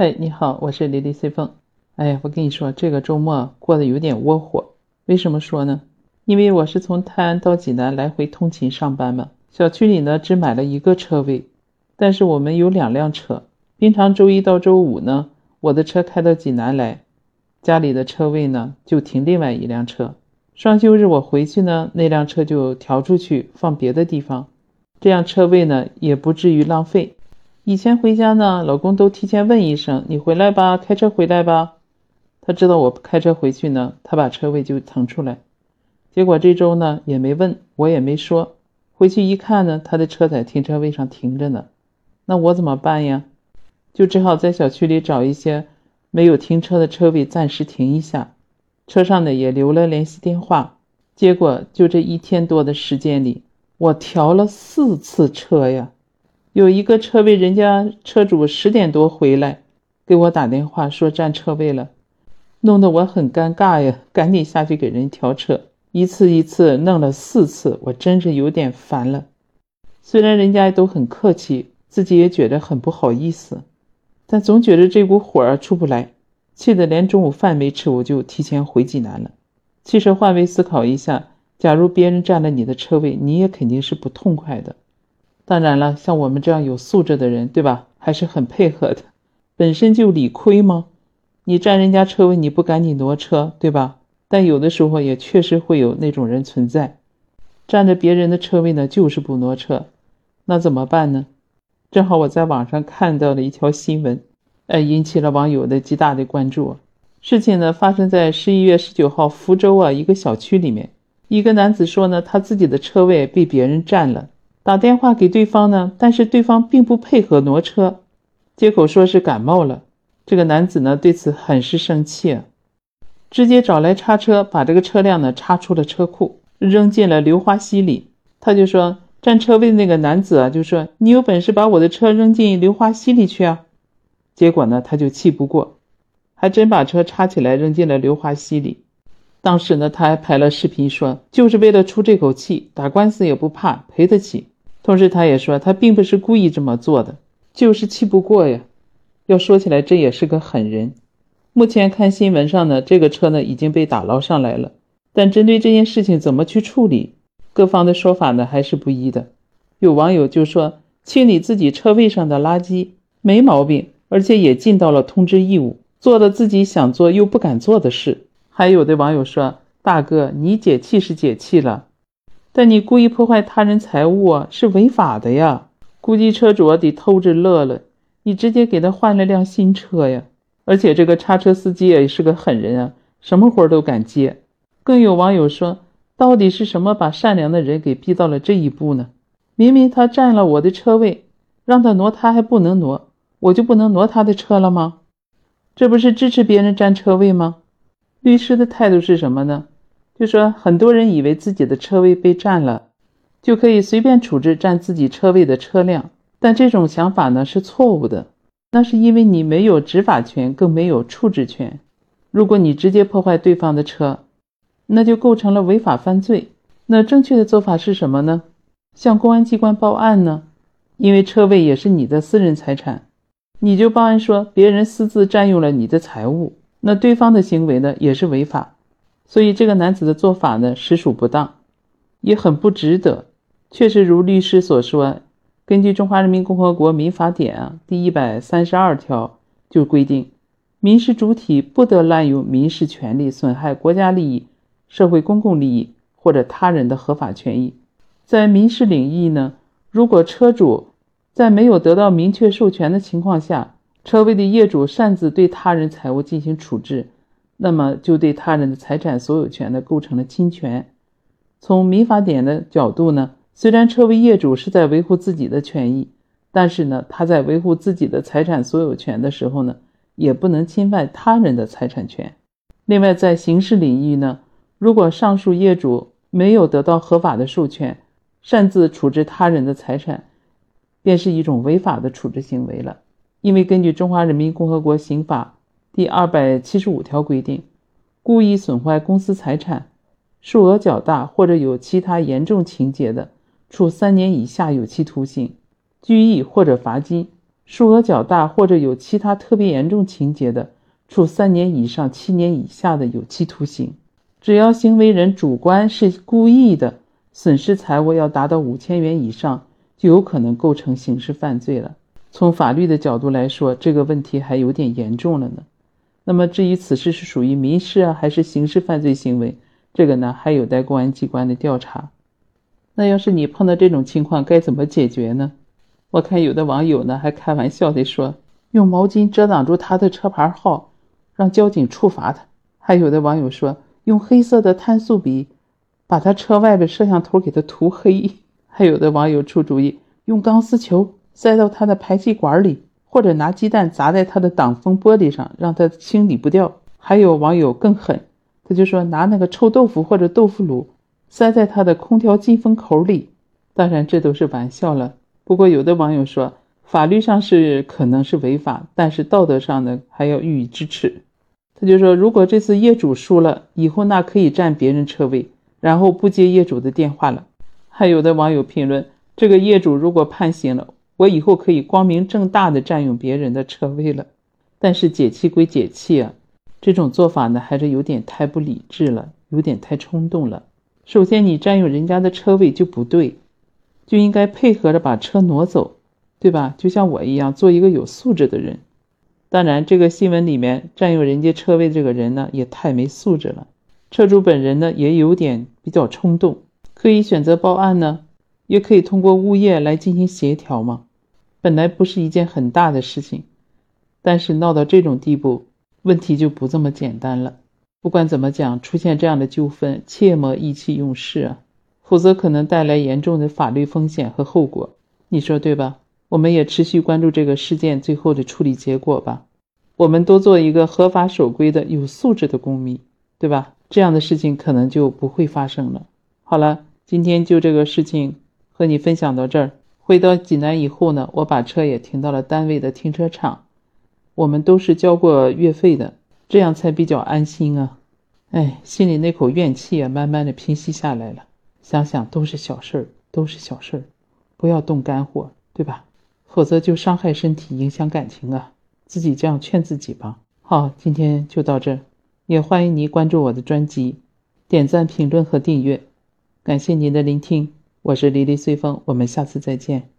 嗨，你好，我是李丽 C 凤。哎呀，我跟你说，这个周末过得有点窝火。为什么说呢？因为我是从泰安到济南来回通勤上班嘛。小区里呢只买了一个车位，但是我们有两辆车。平常周一到周五呢，我的车开到济南来，家里的车位呢就停另外一辆车。双休日我回去呢，那辆车就调出去放别的地方，这样车位呢也不至于浪费。以前回家呢，老公都提前问一声：“你回来吧，开车回来吧。”他知道我开车回去呢，他把车位就腾出来。结果这周呢也没问我也没说，回去一看呢，他的车在停车位上停着呢。那我怎么办呀？就只好在小区里找一些没有停车的车位暂时停一下，车上呢也留了联系电话。结果就这一天多的时间里，我调了四次车呀。有一个车位，人家车主十点多回来，给我打电话说占车位了，弄得我很尴尬呀，赶紧下去给人调车，一次一次弄了四次，我真是有点烦了。虽然人家都很客气，自己也觉得很不好意思，但总觉得这股火儿出不来，气得连中午饭没吃，我就提前回济南了。其实换位思考一下，假如别人占了你的车位，你也肯定是不痛快的。当然了，像我们这样有素质的人，对吧？还是很配合的。本身就理亏吗？你占人家车位，你不赶紧挪车，对吧？但有的时候也确实会有那种人存在，占着别人的车位呢，就是不挪车。那怎么办呢？正好我在网上看到了一条新闻，哎，引起了网友的极大的关注。事情呢发生在十一月十九号福州啊一个小区里面，一个男子说呢，他自己的车位被别人占了。打电话给对方呢，但是对方并不配合挪车，借口说是感冒了。这个男子呢对此很是生气，直接找来叉车，把这个车辆呢叉出了车库，扔进了流花溪里。他就说占车位那个男子啊，就说你有本事把我的车扔进流花溪里去啊！结果呢他就气不过，还真把车叉起来扔进了流花溪里。当时呢他还拍了视频说，就是为了出这口气，打官司也不怕，赔得起。同时，他也说他并不是故意这么做的，就是气不过呀。要说起来，这也是个狠人。目前看新闻上呢，这个车呢已经被打捞上来了，但针对这件事情怎么去处理，各方的说法呢还是不一的。有网友就说清理自己车位上的垃圾没毛病，而且也尽到了通知义务，做了自己想做又不敢做的事。还有的网友说：“大哥，你解气是解气了。”但你故意破坏他人财物啊，是违法的呀！估计车主得偷着乐了。你直接给他换了辆新车呀！而且这个叉车司机也是个狠人啊，什么活都敢接。更有网友说，到底是什么把善良的人给逼到了这一步呢？明明他占了我的车位，让他挪他还不能挪，我就不能挪他的车了吗？这不是支持别人占车位吗？律师的态度是什么呢？就说很多人以为自己的车位被占了，就可以随便处置占自己车位的车辆，但这种想法呢是错误的。那是因为你没有执法权，更没有处置权。如果你直接破坏对方的车，那就构成了违法犯罪。那正确的做法是什么呢？向公安机关报案呢？因为车位也是你的私人财产，你就报案说别人私自占用了你的财物，那对方的行为呢也是违法。所以这个男子的做法呢，实属不当，也很不值得。确实如律师所说，根据《中华人民共和国民法典》啊第一百三十二条就规定，民事主体不得滥用民事权利损害国家利益、社会公共利益或者他人的合法权益。在民事领域呢，如果车主在没有得到明确授权的情况下，车位的业主擅自对他人财物进行处置。那么就对他人的财产所有权呢构成了侵权。从民法典的角度呢，虽然车位业主是在维护自己的权益，但是呢，他在维护自己的财产所有权的时候呢，也不能侵犯他人的财产权。另外，在刑事领域呢，如果上述业主没有得到合法的授权，擅自处置他人的财产，便是一种违法的处置行为了。因为根据《中华人民共和国刑法》。第二百七十五条规定，故意损坏公私财产，数额较大或者有其他严重情节的，处三年以下有期徒刑、拘役或者罚金；数额较大或者有其他特别严重情节的，处三年以上七年以下的有期徒刑。只要行为人主观是故意的，损失财物要达到五千元以上，就有可能构成刑事犯罪了。从法律的角度来说，这个问题还有点严重了呢。那么，至于此事是属于民事啊，还是刑事犯罪行为，这个呢，还有待公安机关的调查。那要是你碰到这种情况，该怎么解决呢？我看有的网友呢还开玩笑的说，用毛巾遮挡住他的车牌号，让交警处罚他；还有的网友说，用黑色的碳素笔把他车外的摄像头给他涂黑；还有的网友出主意，用钢丝球塞到他的排气管里，或者拿鸡蛋砸在他的挡风玻璃上，让他清理不掉；还有网友更狠，他就说拿那个臭豆腐或者豆腐乳塞在他的空调进风口里。当然，这都是玩笑了。不过，有的网友说，法律上是可能是违法，但是道德上呢还要予以支持。他就说，如果这次业主输了，以后那可以占别人车位，然后不接业主的电话了。还有的网友评论，这个业主如果判刑了，我以后可以光明正大的占用别人的车位了。但是解气归解气啊，这种做法呢还是有点太不理智了，有点太冲动了。首先，你占用人家的车位就不对。就应该配合着把车挪走，对吧？就像我一样，做一个有素质的人。当然，这个新闻里面占用人家车位这个人呢，也太没素质了。车主本人呢，也有点比较冲动，可以选择报案呢，也可以通过物业来进行协调嘛。本来不是一件很大的事情，但是闹到这种地步，问题就不这么简单了。不管怎么讲，出现这样的纠纷，切莫意气用事啊。否则可能带来严重的法律风险和后果，你说对吧？我们也持续关注这个事件最后的处理结果吧。我们多做一个合法守规的有素质的公民，对吧？这样的事情可能就不会发生了。好了，今天就这个事情和你分享到这儿。回到济南以后呢，我把车也停到了单位的停车场。我们都是交过月费的，这样才比较安心啊。哎，心里那口怨气也慢慢的平息下来了。想想都是小事儿，都是小事儿，不要动肝火，对吧？否则就伤害身体，影响感情啊！自己这样劝自己吧。好，今天就到这，也欢迎您关注我的专辑，点赞、评论和订阅，感谢您的聆听，我是黎黎随风，我们下次再见。